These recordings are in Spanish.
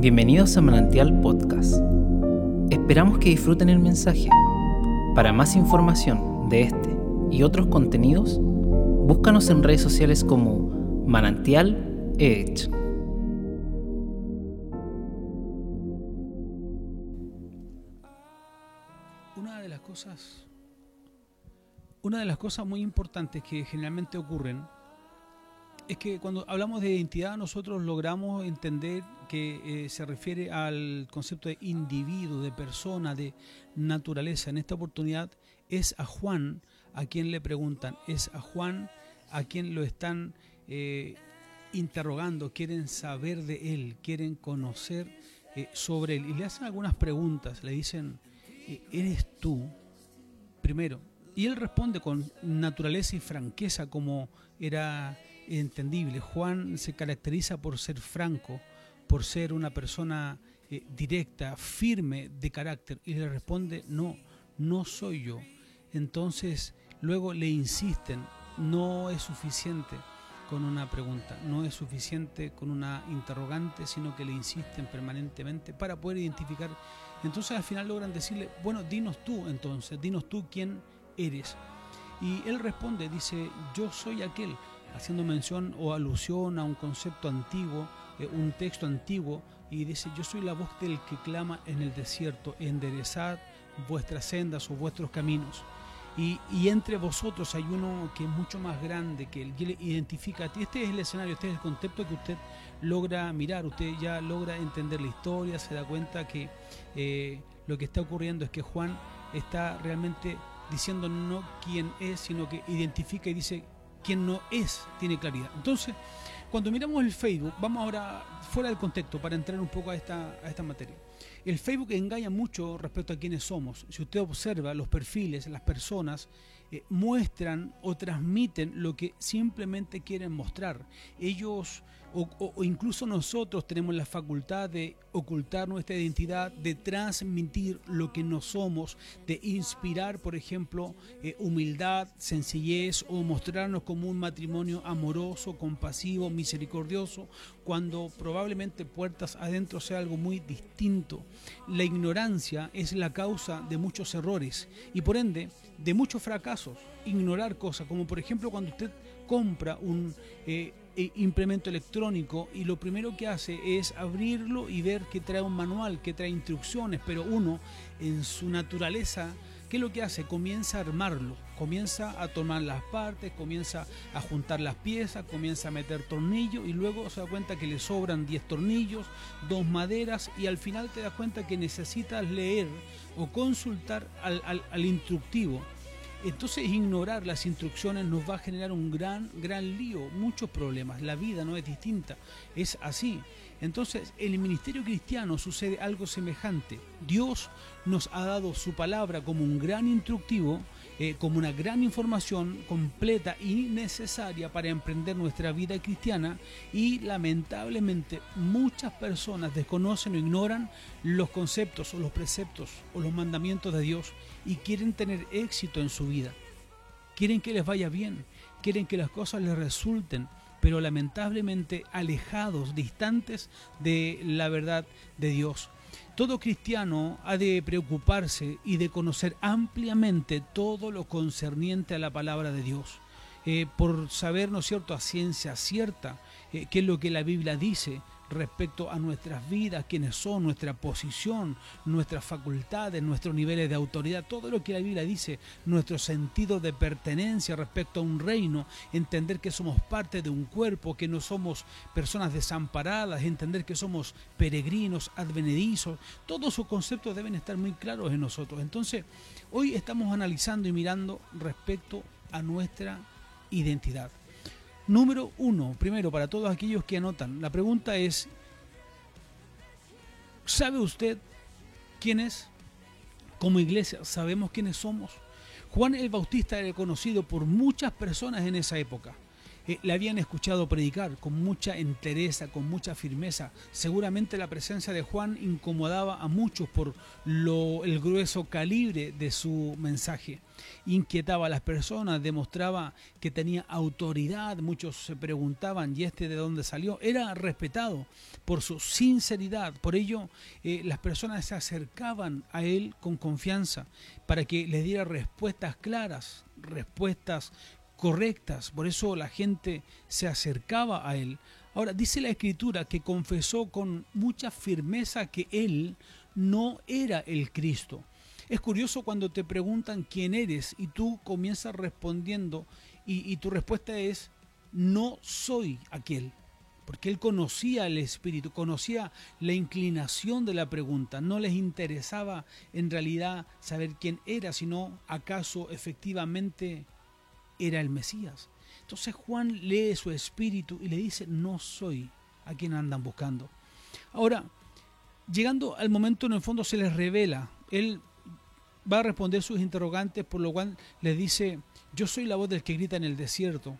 Bienvenidos a Manantial Podcast. Esperamos que disfruten el mensaje. Para más información de este y otros contenidos, búscanos en redes sociales como Manantial Edge. Una de las cosas una de las cosas muy importantes que generalmente ocurren es que cuando hablamos de identidad nosotros logramos entender que eh, se refiere al concepto de individuo, de persona, de naturaleza. En esta oportunidad es a Juan a quien le preguntan, es a Juan a quien lo están eh, interrogando, quieren saber de él, quieren conocer eh, sobre él y le hacen algunas preguntas, le dicen, ¿eres tú? Primero, y él responde con naturaleza y franqueza como era entendible. Juan se caracteriza por ser franco, por ser una persona eh, directa, firme de carácter, y le responde, no, no soy yo. Entonces luego le insisten, no es suficiente con una pregunta, no es suficiente con una interrogante, sino que le insisten permanentemente para poder identificar. Entonces al final logran decirle, bueno, dinos tú entonces, dinos tú quién eres. Y él responde, dice, yo soy aquel haciendo mención o alusión a un concepto antiguo, eh, un texto antiguo, y dice, yo soy la voz del que clama en el desierto, enderezad vuestras sendas o vuestros caminos. Y, y, entre vosotros hay uno que es mucho más grande, que él identifica a ti. Este es el escenario, este es el concepto que usted logra mirar, usted ya logra entender la historia, se da cuenta que eh, lo que está ocurriendo es que Juan está realmente diciendo no quién es, sino que identifica y dice quien no es tiene claridad. Entonces, cuando miramos el Facebook, vamos ahora fuera del contexto para entrar un poco a esta, materia. El Facebook engaña mucho respecto a quiénes somos. Si usted observa los perfiles, las personas eh, muestran o transmiten lo que simplemente quieren mostrar. Ellos o, incluso nosotros tenemos la facultad de ocultar nuestra identidad, de transmitir lo que no somos, de inspirar, por ejemplo, eh, humildad, sencillez o mostrarnos como un matrimonio amoroso, compasivo, misericordioso, cuando probablemente puertas adentro sea algo muy distinto. La ignorancia es la causa de muchos errores y por ende de muchos fracasos. Ignorar cosas, como por ejemplo cuando usted compra un... Eh, implemento electrónico y lo primero que hace es abrirlo y ver que trae un manual, que trae instrucciones, pero uno en su naturaleza, ¿qué es lo que hace? Comienza a armarlo, comienza a tomar las partes, comienza a juntar las piezas, comienza a meter tornillos y luego se da cuenta que le sobran 10 tornillos, dos maderas y al final te das cuenta que necesitas leer o consultar al, al instructivo entonces ignorar las instrucciones nos va a generar un gran, gran lío, muchos problemas. La vida no es distinta, es así. Entonces, en el ministerio cristiano sucede algo semejante. Dios nos ha dado su palabra como un gran instructivo, eh, como una gran información completa y necesaria para emprender nuestra vida cristiana y lamentablemente muchas personas desconocen o ignoran los conceptos o los preceptos o los mandamientos de Dios y quieren tener éxito en su vida. Quieren que les vaya bien, quieren que las cosas les resulten, pero lamentablemente alejados, distantes de la verdad de Dios. Todo cristiano ha de preocuparse y de conocer ampliamente todo lo concerniente a la palabra de Dios, eh, por saber, ¿no es cierto?, a ciencia cierta eh, qué es lo que la Biblia dice respecto a nuestras vidas, quiénes son, nuestra posición, nuestras facultades, nuestros niveles de autoridad, todo lo que la Biblia dice, nuestro sentido de pertenencia respecto a un reino, entender que somos parte de un cuerpo, que no somos personas desamparadas, entender que somos peregrinos, advenedizos, todos esos conceptos deben estar muy claros en nosotros. Entonces, hoy estamos analizando y mirando respecto a nuestra identidad. Número uno, primero, para todos aquellos que anotan, la pregunta es, ¿sabe usted quién es? Como iglesia, ¿sabemos quiénes somos? Juan el Bautista era conocido por muchas personas en esa época. Le habían escuchado predicar con mucha entereza, con mucha firmeza. Seguramente la presencia de Juan incomodaba a muchos por lo, el grueso calibre de su mensaje. Inquietaba a las personas, demostraba que tenía autoridad. Muchos se preguntaban, ¿y este de dónde salió? Era respetado por su sinceridad. Por ello, eh, las personas se acercaban a él con confianza para que les diera respuestas claras, respuestas correctas. Por eso la gente se acercaba a él. Ahora, dice la escritura que confesó con mucha firmeza que él no era el Cristo. Es curioso cuando te preguntan quién eres y tú comienzas respondiendo y, y tu respuesta es, no soy aquel porque él conocía el espíritu, conocía la inclinación de la pregunta, no les interesaba en realidad saber quién era, sino acaso efectivamente era el Mesías. Entonces Juan lee su espíritu y le dice, no soy a quien andan buscando. Ahora, llegando al momento en el fondo se les revela, él va a responder sus interrogantes, por lo cual les dice, yo soy la voz del que grita en el desierto,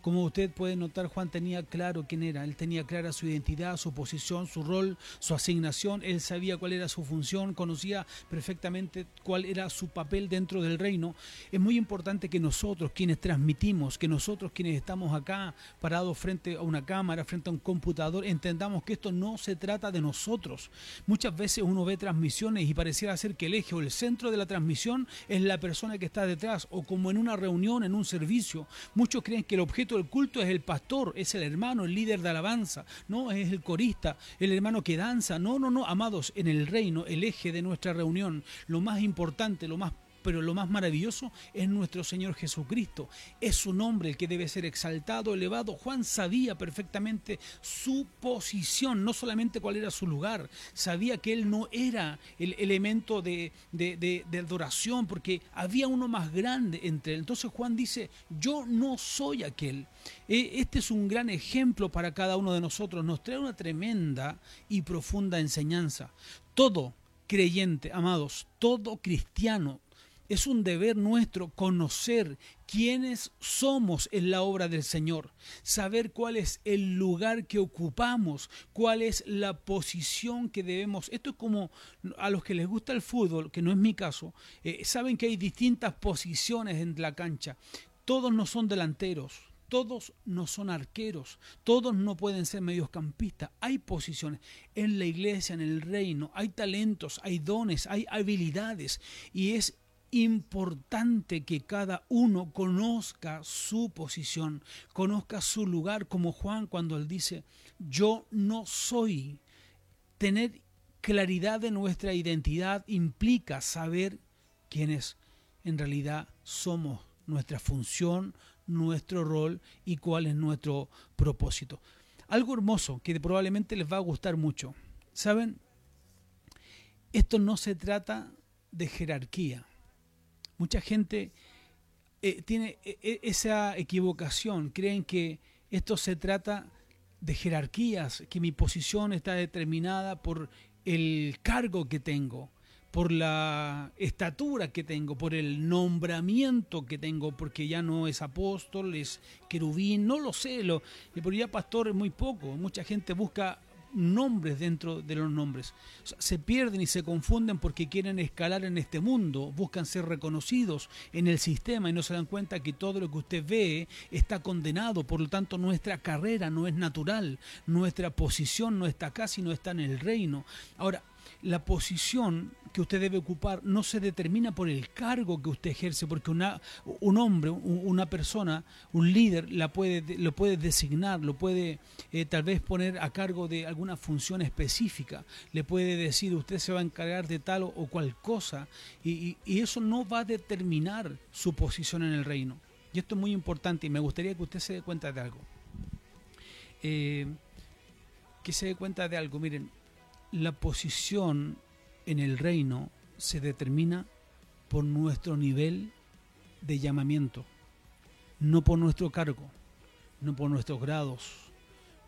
como usted puede notar, Juan tenía claro quién era, él tenía clara su identidad, su posición, su rol, su asignación, él sabía cuál era su función, conocía perfectamente cuál era su papel dentro del reino. Es muy importante que nosotros, quienes transmitimos, que nosotros, quienes estamos acá parados frente a una cámara, frente a un computador, entendamos que esto no se trata de nosotros. Muchas veces uno ve transmisiones y pareciera ser que el eje o el centro de la transmisión es la persona que está detrás, o como en una reunión, en un servicio. Muchos creen que el objeto el culto es el pastor, es el hermano, el líder de alabanza, no es el corista, el hermano que danza. No, no, no, amados, en el reino, el eje de nuestra reunión, lo más importante, lo más pero lo más maravilloso es nuestro Señor Jesucristo. Es su nombre el que debe ser exaltado, elevado. Juan sabía perfectamente su posición, no solamente cuál era su lugar, sabía que él no era el elemento de, de, adoración, porque había uno más grande entre él. Entonces Juan dice, yo no soy aquel. E, este es un gran ejemplo para cada uno de nosotros, nos trae una tremenda y profunda enseñanza. Todo creyente, amados, todo cristiano es un deber nuestro conocer quiénes somos en la obra del Señor, saber cuál es el lugar que ocupamos, cuál es la posición que debemos. Esto es como a los que les gusta el fútbol, que no es mi caso, eh, saben que hay distintas posiciones en la cancha. Todos no son delanteros, todos no son arqueros, todos no pueden ser mediocampistas. Hay posiciones en la iglesia, en el reino, hay talentos, hay dones, hay habilidades y es importante que cada uno conozca su posición, conozca su lugar, como Juan cuando él dice, yo no soy. Tener claridad de nuestra identidad implica saber quiénes en realidad somos, nuestra función, nuestro rol y cuál es nuestro propósito. Algo hermoso que probablemente les va a gustar mucho. ¿Saben? Esto no se trata de jerarquía Mucha gente eh, tiene eh, eh, esa equivocación, creen que esto se trata de jerarquías, que mi posición está determinada por el cargo que tengo, por la estatura que tengo, por el nombramiento que tengo, porque ya no es apóstol, es querubín, no lo sé, lo, por ya pastor es muy poco, mucha gente busca nombres dentro de los nombres. se pierden y se confunden porque quieren escalar en este mundo, buscan ser reconocidos en el sistema y no se dan cuenta que todo lo que usted ve está condenado. Por lo tanto, nuestra carrera no es natural, nuestra posición no está acá, sino está en el reino. Ahora, la posición que usted debe ocupar no se determina por el cargo que usted ejerce, porque una, un hombre, una persona, un líder la puede, lo puede designar, lo puede eh, tal vez poner a cargo de alguna función específica, le puede decir usted se va a encargar de tal o, cual cosa, y, eso no va a determinar su posición en el reino. Y esto es muy importante y me gustaría que usted se dé cuenta de algo. Eh, que se dé cuenta de algo, miren, la posición en el reino se determina por nuestro nivel de llamamiento, no por nuestro cargo, no por nuestros grados,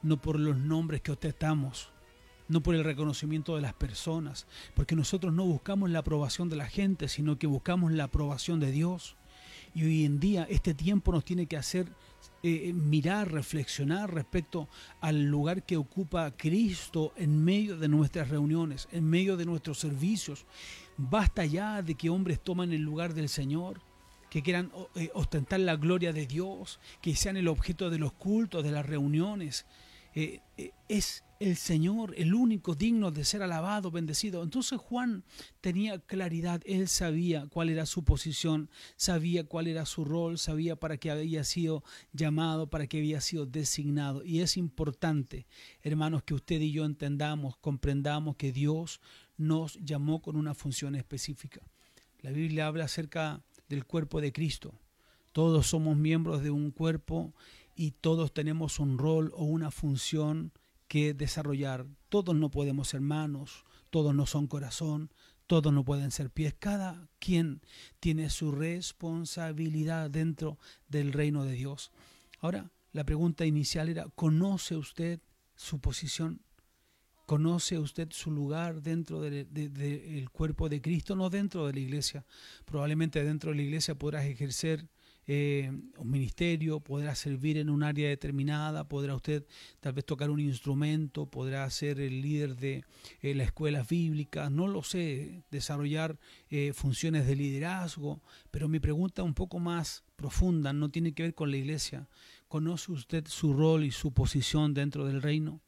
no por los nombres que ostentamos, no por el reconocimiento de las personas, porque nosotros no buscamos la aprobación de la gente, sino que buscamos la aprobación de Dios. Y hoy en día este tiempo nos tiene que hacer eh, eh, mirar, reflexionar respecto al lugar que ocupa Cristo en medio de nuestras reuniones, en medio de nuestros servicios. Basta ya de que hombres toman el lugar del Señor, que quieran eh, ostentar la gloria de Dios, que sean el objeto de los cultos, de las reuniones. es el Señor, el único digno de ser alabado, bendecido. Entonces Juan tenía claridad, él sabía cuál era su posición, sabía cuál era su rol, sabía para qué había sido llamado, para qué había sido designado. Y es importante, hermanos, que usted y yo entendamos, comprendamos que Dios nos llamó con una función específica. La Biblia habla acerca del cuerpo de Cristo. Todos somos miembros de un cuerpo y todos tenemos un rol o una función que desarrollar. Todos no podemos ser manos, todos no son corazón, todos no pueden ser pies. Cada quien tiene su responsabilidad dentro del reino de Dios. Ahora, la pregunta inicial era, ¿conoce usted su posición? ¿Conoce usted su lugar dentro del cuerpo de Cristo? No dentro de la iglesia. Probablemente dentro de la iglesia podrás ejercer eh, un ministerio, podrá servir en un área determinada, podrá usted tal vez tocar un instrumento, podrá ser el líder de eh, las escuelas bíblicas, no lo sé, desarrollar eh, funciones de liderazgo, pero mi pregunta un poco más profunda no tiene que ver con la iglesia. ¿Conoce usted su rol y su posición dentro del reino?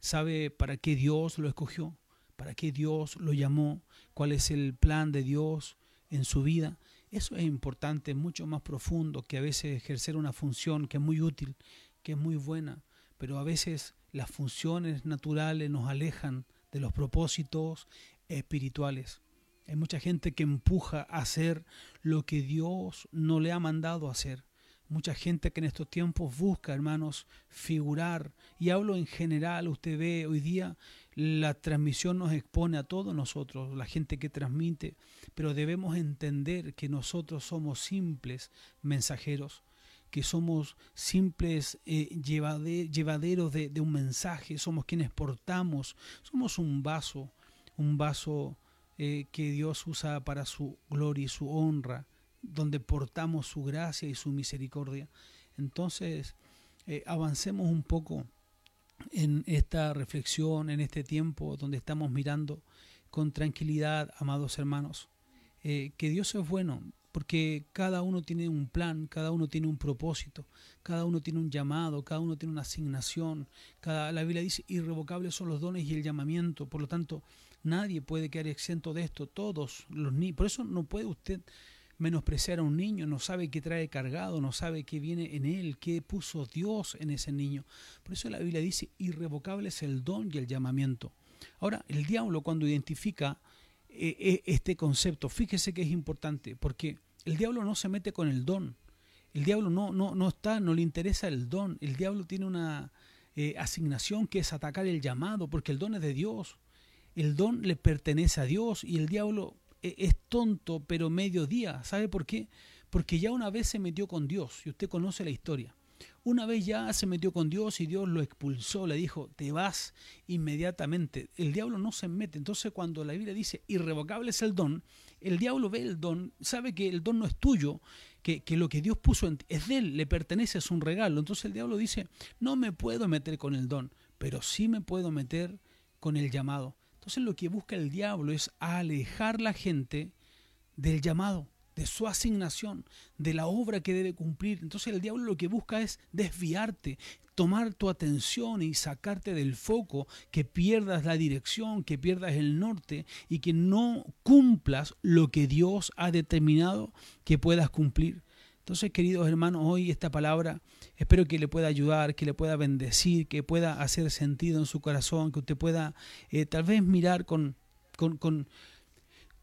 ¿Sabe para qué Dios lo escogió? ¿Para qué Dios lo llamó? ¿Cuál es el plan de Dios en su vida? Eso es importante, mucho más profundo que a veces ejercer una función que es muy útil, que es muy buena, pero a veces las funciones naturales nos alejan de los propósitos espirituales. Hay mucha gente que empuja a hacer lo que Dios no le ha mandado hacer. Mucha gente que en estos tiempos busca, hermanos, figurar. Y hablo en general, usted ve hoy día la transmisión nos expone a todos nosotros, la gente que transmite, pero debemos entender que nosotros somos simples mensajeros, que somos simples eh, llevaderos de, un mensaje, somos quienes portamos, somos un vaso, un vaso eh, que Dios usa para su gloria y su honra, donde portamos su gracia y su misericordia. Entonces, eh, avancemos un poco en esta reflexión, en este tiempo donde estamos mirando con tranquilidad, amados hermanos, eh, que Dios es bueno, porque cada uno tiene un plan, cada uno tiene un propósito, cada uno tiene un llamado, cada uno tiene una asignación. Cada, la Biblia dice, irrevocables son los dones y el llamamiento, por lo tanto, nadie puede quedar exento de esto, todos los niños. Por eso no puede usted menospreciar a un niño, no sabe qué trae cargado, no sabe qué viene en él, qué puso Dios en ese niño. Por eso la Biblia dice, irrevocable es el don y el llamamiento. Ahora, el diablo cuando identifica eh, eh, este concepto, fíjese que es importante, porque el diablo no se mete con el don. El diablo no, no, no está, no le interesa el don. El diablo tiene una eh, asignación que es atacar el llamado, porque el don es de Dios. El don le pertenece a Dios y el diablo es tonto, pero mediodía. ¿Sabe por qué? Porque ya una vez se metió con Dios, y usted conoce la historia. Una vez ya se metió con Dios y Dios lo expulsó, le dijo, te vas inmediatamente. El diablo no se mete. Entonces cuando la Biblia dice, irrevocable es el don, el diablo ve el don, sabe que el don no es tuyo, que, que lo que Dios puso en ti es de él, le pertenece, es un regalo. Entonces el diablo dice, no me puedo meter con el don, pero sí me puedo meter con el llamado. Entonces lo que busca el diablo es alejar la gente del llamado, de su asignación, de la obra que debe cumplir. Entonces el diablo lo que busca es desviarte, tomar tu atención y sacarte del foco, que pierdas la dirección, que pierdas el norte y que no cumplas lo que Dios ha determinado que puedas cumplir. Entonces, queridos hermanos, hoy esta palabra espero que le pueda ayudar, que le pueda bendecir, que pueda hacer sentido en su corazón, que usted pueda eh, tal vez mirar con, con, con,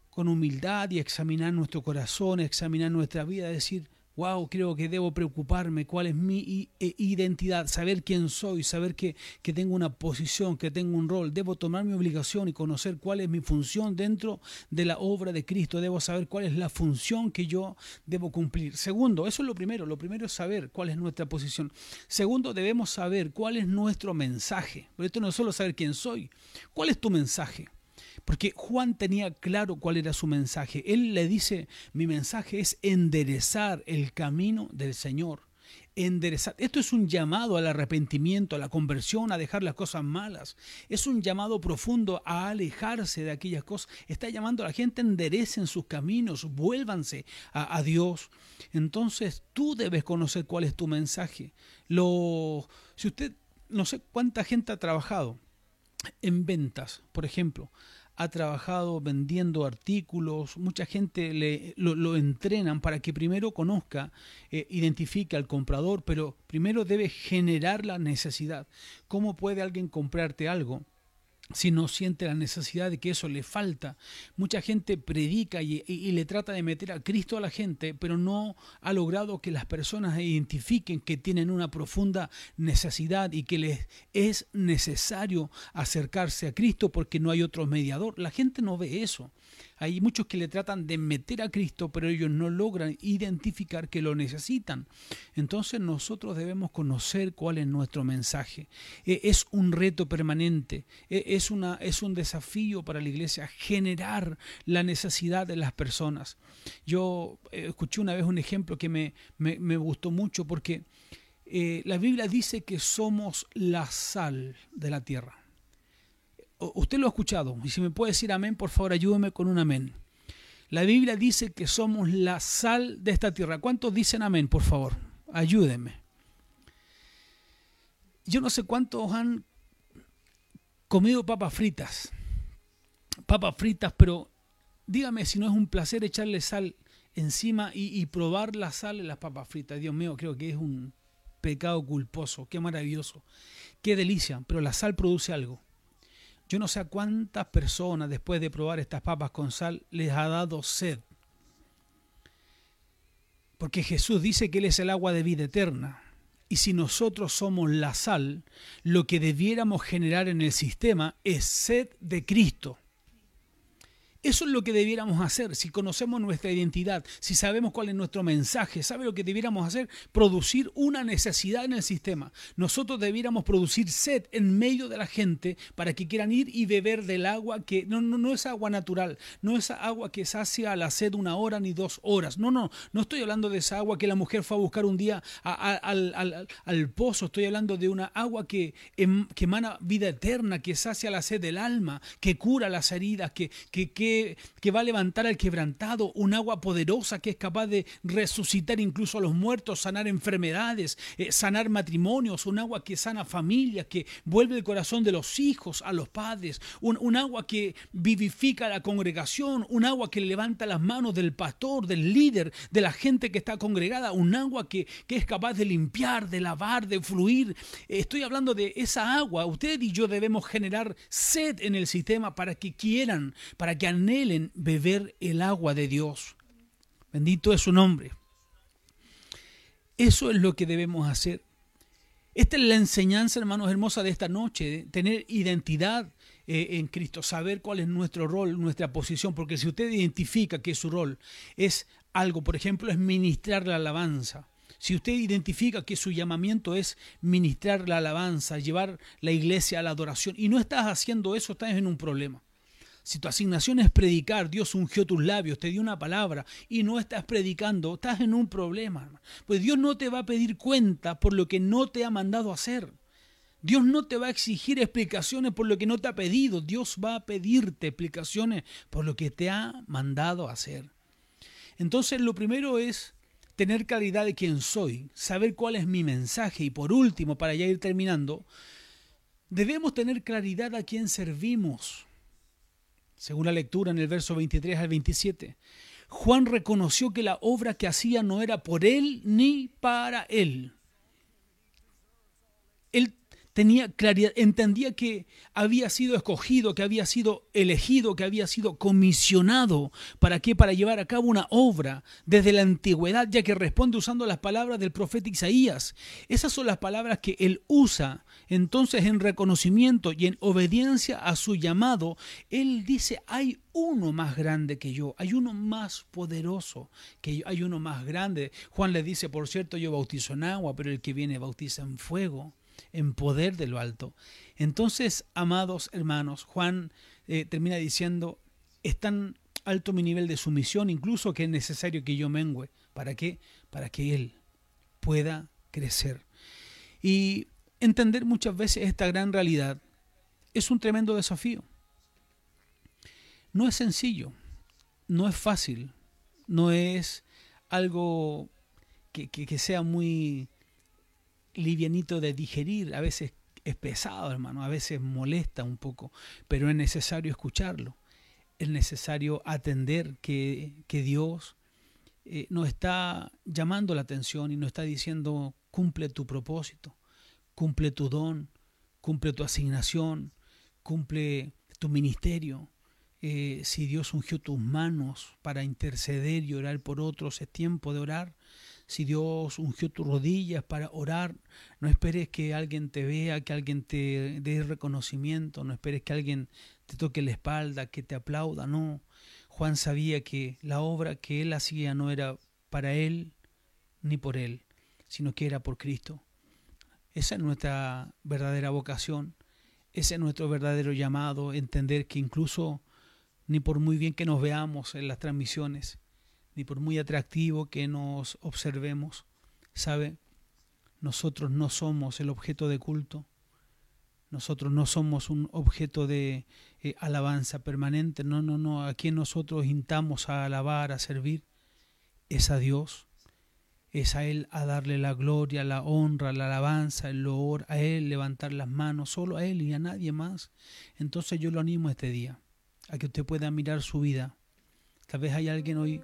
con humildad y examinar nuestro corazón, examinar nuestra vida, decir, wow, creo que debo preocuparme, cuál es mi e, identidad, saber quién soy, saber que, que, tengo una posición, que tengo un rol, debo tomar mi obligación y conocer cuál es mi función dentro de la obra de Cristo, debo saber cuál es la función que yo debo cumplir. Segundo, eso es lo primero, lo primero es saber cuál es nuestra posición. Segundo, debemos saber cuál es nuestro mensaje, pero esto no es solo saber quién soy, cuál es tu mensaje. Porque Juan tenía claro cuál era su mensaje. Él le dice, mi mensaje es enderezar el camino del Señor. Enderezar. Esto es un llamado al arrepentimiento, a la conversión, a dejar las cosas malas. Es un llamado profundo a alejarse de aquellas cosas. Está llamando a la gente, enderecen sus caminos, vuélvanse a, Dios. Entonces tú debes conocer cuál es tu mensaje. Lo, si usted, no sé cuánta gente ha trabajado en ventas, por ejemplo, ha trabajado vendiendo artículos, mucha gente le, lo, entrenan para que primero conozca, eh, identifique al comprador, pero primero debe generar la necesidad. ¿Cómo puede alguien comprarte algo? Si no siente la necesidad de que eso le falta. Mucha gente predica y, le trata de meter a Cristo a la gente, pero no ha logrado que las personas identifiquen que tienen una profunda necesidad y que les es necesario acercarse a Cristo porque no hay otro mediador. La gente no ve eso. Hay muchos que le tratan de meter a Cristo, pero ellos no logran identificar que lo necesitan. Entonces nosotros debemos conocer cuál es nuestro mensaje. E, es un reto permanente, e, es, una, es un desafío para la iglesia generar la necesidad de las personas. Yo eh, escuché una vez un ejemplo que me, me, gustó mucho porque eh, la Biblia dice que somos la sal de la tierra usted lo ha escuchado, y si me puede decir amén, por favor ayúdeme con un amén. La Biblia dice que somos la sal de esta tierra. ¿Cuántos dicen amén, por favor? Ayúdeme. Yo no sé cuántos han comido papas fritas. Papas fritas, pero dígame si no es un placer echarle sal encima y, y probar la sal en las papas fritas. Dios mío, creo que es un pecado culposo. Qué maravilloso. Qué delicia. Pero la sal produce algo. Yo no sé a cuántas personas después de probar estas papas con sal les ha dado sed. Porque Jesús dice que Él es el agua de vida eterna. Y si nosotros somos la sal, lo que debiéramos generar en el sistema es sed de Cristo. Eso es lo que debiéramos hacer. Si conocemos nuestra identidad, si sabemos cuál es nuestro mensaje, ¿sabe lo que debiéramos hacer? Producir una necesidad en el sistema. Nosotros debiéramos producir sed en medio de la gente para que quieran ir y beber del agua que no, no, no es agua natural, no es agua que sacia la sed una hora ni dos horas. No, no, no estoy hablando de esa agua que la mujer fue a buscar un día al, pozo. Estoy hablando de una agua que, em, que emana vida eterna, que sacia la sed del alma, que cura las heridas, que, que que, va a levantar al quebrantado, un agua poderosa que es capaz de resucitar incluso a los muertos, sanar enfermedades, eh, sanar matrimonios, un agua que sana familias, que vuelve el corazón de los hijos a los padres, un, agua que vivifica la congregación, un agua que levanta las manos del pastor, del líder, de la gente que está congregada, un agua que, que es capaz de limpiar, de lavar, de fluir. Estoy hablando de esa agua. Usted y yo debemos generar sed en el sistema para que quieran, para que anhelen beber el agua de Dios. Bendito es su nombre. Eso es lo que debemos hacer. Esta es la enseñanza, hermanos hermosa, de esta noche, tener identidad eh, en Cristo, saber cuál es nuestro rol, nuestra posición, porque si usted identifica que su rol es algo, por ejemplo, es ministrar la alabanza, si usted identifica que su llamamiento es ministrar la alabanza, llevar la iglesia a la adoración, y no estás haciendo eso, estás en un problema. Si tu asignación es predicar, Dios ungió tus labios, te dio una palabra y no estás predicando, estás en un problema. Pues Dios no te va a pedir cuenta por lo que no te ha mandado hacer. Dios no te va a exigir explicaciones por lo que no te ha pedido. Dios va a pedirte explicaciones por lo que te ha mandado hacer. Entonces lo primero es tener claridad de quién soy, saber cuál es mi mensaje y por último, para ya ir terminando, debemos tener claridad a quién servimos según la lectura en el verso 23 al 27. Juan reconoció que la obra que hacía no era por él ni para él. Él tenía claridad, entendía que había sido escogido, que había sido elegido, que había sido comisionado. ¿Para qué? Para llevar a cabo una obra desde la antigüedad, ya que responde usando las palabras del profeta Isaías. Esas son las palabras que él usa. Entonces, en reconocimiento y en obediencia a su llamado, él dice, hay uno más grande que yo, hay uno más poderoso que yo, hay uno más grande. Juan le dice, por cierto, yo bautizo en agua, pero el que viene bautiza en fuego. En poder de lo alto. Entonces, amados hermanos, Juan eh, termina diciendo, es tan alto mi nivel de sumisión, incluso que es necesario que yo mengüe. ¿Para qué? Para que Él pueda crecer. Y entender muchas veces esta gran realidad es un tremendo desafío. No es sencillo, no es fácil, no es algo que, que, sea muy livianito de digerir, a veces es pesado, hermano, a veces molesta un poco, pero es necesario escucharlo, es necesario atender que, que Dios eh, nos está llamando la atención y nos está diciendo, cumple tu propósito, cumple tu don, cumple tu asignación, cumple tu ministerio. Eh, si Dios ungió tus manos para interceder y orar por otros, es tiempo de orar. Si Dios ungió tus rodillas para orar, no esperes que alguien te vea, que alguien te dé reconocimiento, no esperes que alguien te toque la espalda, que te aplauda, no. Juan sabía que la obra que él hacía no era para él ni por él, sino que era por Cristo. Esa es nuestra verdadera vocación, ese es nuestro verdadero llamado, entender que incluso ni por muy bien que nos veamos en las transmisiones, ni por muy atractivo que nos observemos, sabe, nosotros no somos el objeto de culto, nosotros no somos un objeto de eh, alabanza permanente, no, no, no, a quien nosotros intamos a alabar, a servir, es a Dios, es a Él a darle la gloria, la honra, la alabanza, el loor, a Él levantar las manos, solo a Él y a nadie más. Entonces yo lo animo este día a que usted pueda mirar su vida. Tal vez hay alguien hoy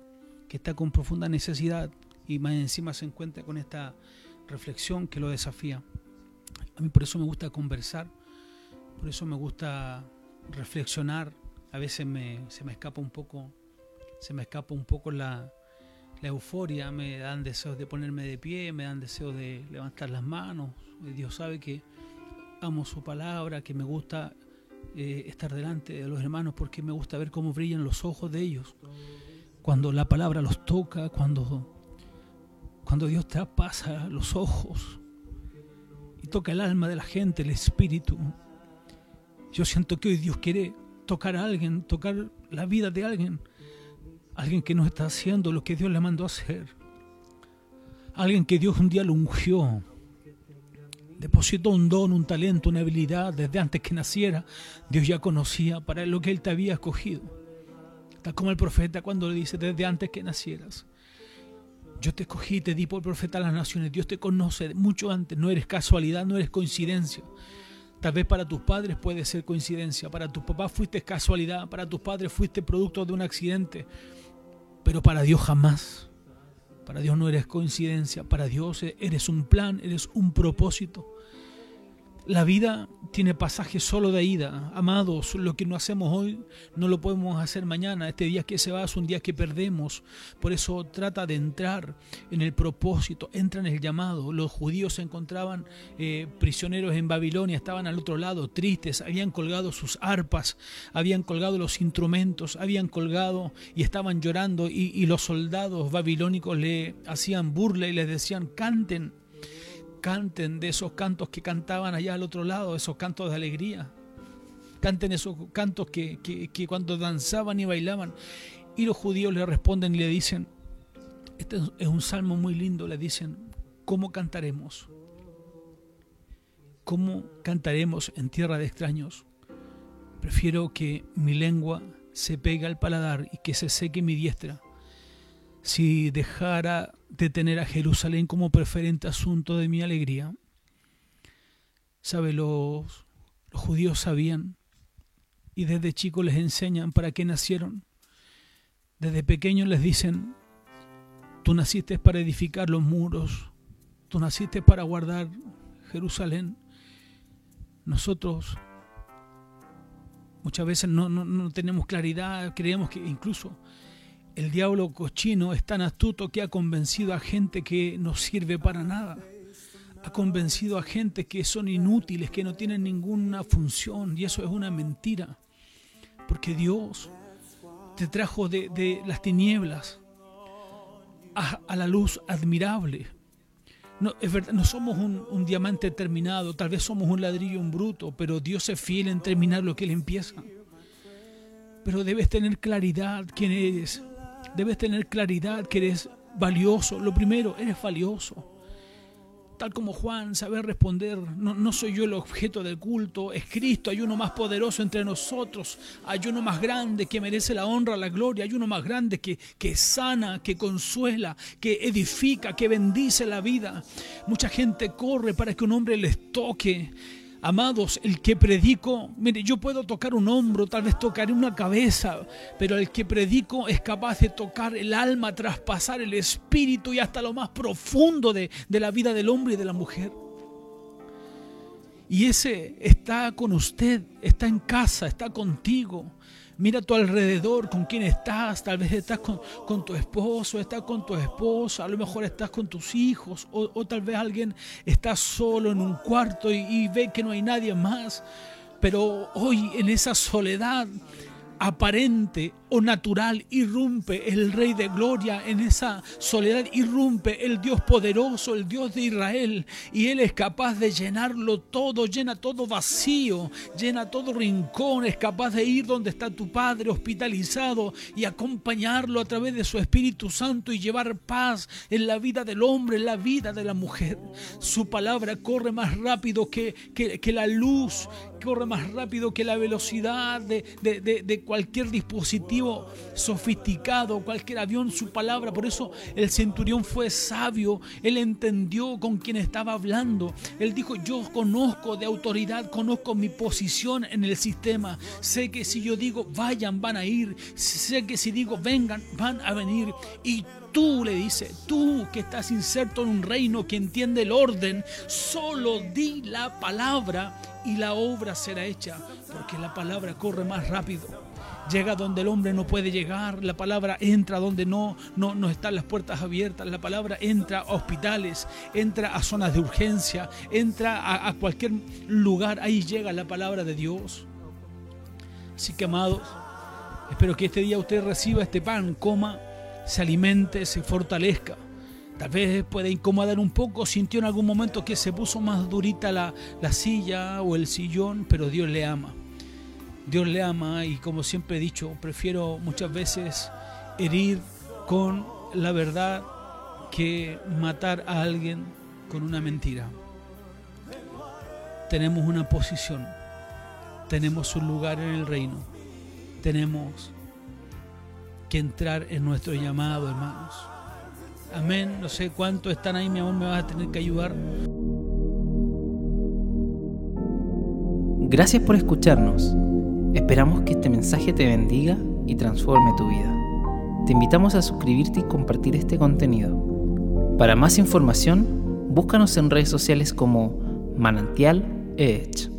que está con profunda necesidad y más encima se encuentra con esta reflexión que lo desafía. A mí por eso me gusta conversar, por eso me gusta reflexionar. A veces me, se me escapa un poco, se me escapa un poco la, la euforia, me dan deseos de ponerme de pie, me dan deseos de levantar las manos. Dios sabe que amo su palabra, que me gusta eh, estar delante de los hermanos porque me gusta ver cómo brillan los ojos de ellos. Cuando la palabra los toca, cuando, cuando Dios traspasa los ojos y toca el alma de la gente, el espíritu. Yo siento que hoy Dios quiere tocar a alguien, tocar la vida de alguien. Alguien que no está haciendo lo que Dios le mandó a hacer. Alguien que Dios un día lo ungió depositó un don, un talento, una habilidad desde antes que naciera. Dios ya conocía para lo que Él te había escogido. Tal como el profeta cuando le dice desde antes que nacieras. Yo te escogí, te di por profeta a las naciones. Dios te conoce mucho antes. No eres casualidad, no eres coincidencia. Tal vez para tus padres puede ser coincidencia. Para tus papás fuiste casualidad. Para tus padres fuiste producto de un accidente. Pero para Dios jamás. Para Dios no eres coincidencia, para Dios eres un plan, eres un propósito. La vida tiene pasajes solo de ida. Amados, lo que no hacemos hoy no lo podemos hacer mañana. Este día que se va es un día que perdemos. Por eso trata de entrar en el propósito, entra en el llamado. Los judíos se encontraban eh, prisioneros en Babilonia, estaban al otro lado, tristes, habían colgado sus arpas, habían colgado los instrumentos, habían colgado y estaban llorando y, y los soldados babilónicos le hacían burla y les decían, canten canten de esos cantos que cantaban allá al otro lado, esos cantos de alegría. Canten esos cantos que, cuando danzaban y bailaban. Y los judíos le responden y le dicen, este es un salmo muy lindo, le dicen, ¿cómo cantaremos? ¿Cómo cantaremos en tierra de extraños? Prefiero que mi lengua se pegue al paladar y que se seque mi diestra si dejara de tener a Jerusalén como preferente asunto de mi alegría. Sabe, los, judíos sabían y desde chicos les enseñan para qué nacieron. Desde pequeños les dicen, tú naciste para edificar los muros, tú naciste para guardar Jerusalén. Nosotros muchas veces no, no, no tenemos claridad, creemos que incluso el diablo cochino es tan astuto que ha convencido a gente que no sirve para nada. Ha convencido a gente que son inútiles, que no tienen ninguna función. Y eso es una mentira. Porque Dios te trajo de, las tinieblas a, la luz admirable. No, es verdad, no somos un, diamante terminado, tal vez somos un ladrillo, un bruto, pero Dios es fiel en terminar lo que Él empieza. Pero debes tener claridad quién eres. Debes tener claridad que eres valioso. Lo primero, eres valioso. Tal como Juan, saber responder, no, soy yo el objeto del culto, es Cristo, hay uno más poderoso entre nosotros, hay uno más grande que merece la honra, la gloria, hay uno más grande que, que sana, que consuela, que edifica, que bendice la vida. Mucha gente corre para que un hombre les toque Amados, el que predico, mire, yo puedo tocar un hombro, tal vez tocaré una cabeza, pero el que predico es capaz de tocar el alma, traspasar el espíritu y hasta lo más profundo de, de la vida del hombre y de la mujer. Y ese está con usted, está en casa, está contigo. Mira a tu alrededor, con quién estás. Tal vez estás con, tu esposo, estás con tu esposa, a lo mejor estás con tus hijos, o, tal vez alguien está solo en un cuarto y ve que no hay nadie más. Pero hoy en esa soledad aparente o natural irrumpe el Rey de Gloria en esa soledad, irrumpe el Dios poderoso, el Dios de Israel, y Él es capaz de llenarlo todo, llena todo vacío, llena todo rincón, es capaz de ir donde está tu Padre hospitalizado y acompañarlo a través de su Espíritu Santo y llevar paz en la vida del hombre, en la vida de la mujer. Su palabra corre más rápido que, que, la luz, corre más rápido que la velocidad de, de cualquier dispositivo sofisticado, cualquier avión, su palabra. Por eso el centurión fue sabio, él entendió con quién estaba hablando. Él dijo, yo conozco de autoridad, conozco mi posición en el sistema. Sé que si yo digo, vayan, van a ir. Sé que si digo, vengan, van a venir. Y tú le dice, tú que estás inserto en un reino que entiende el orden, solo di la palabra y la obra será hecha, porque la palabra corre más rápido llega donde el hombre no puede llegar, la palabra entra donde no, no, no están las puertas abiertas, la palabra entra a hospitales, entra a zonas de urgencia, entra a, a cualquier lugar, ahí llega la palabra de Dios. Así que amados, espero que este día usted reciba este pan, coma, se alimente, se fortalezca. Tal vez puede incomodar un poco, sintió en algún momento que se puso más durita la, la silla o el sillón, pero Dios le ama. Dios le ama y como siempre he dicho, prefiero muchas veces herir con la verdad que matar a alguien con una mentira. Tenemos una posición, tenemos un lugar en el reino, tenemos que entrar en nuestro llamado, hermanos. Amén. No sé cuántos están ahí, mi amor, me vas a tener que ayudar. Gracias por escucharnos. Esperamos que este mensaje te bendiga y transforme tu vida. Te invitamos a suscribirte y compartir este contenido. Para más información, búscanos en redes sociales como Manantial Edge.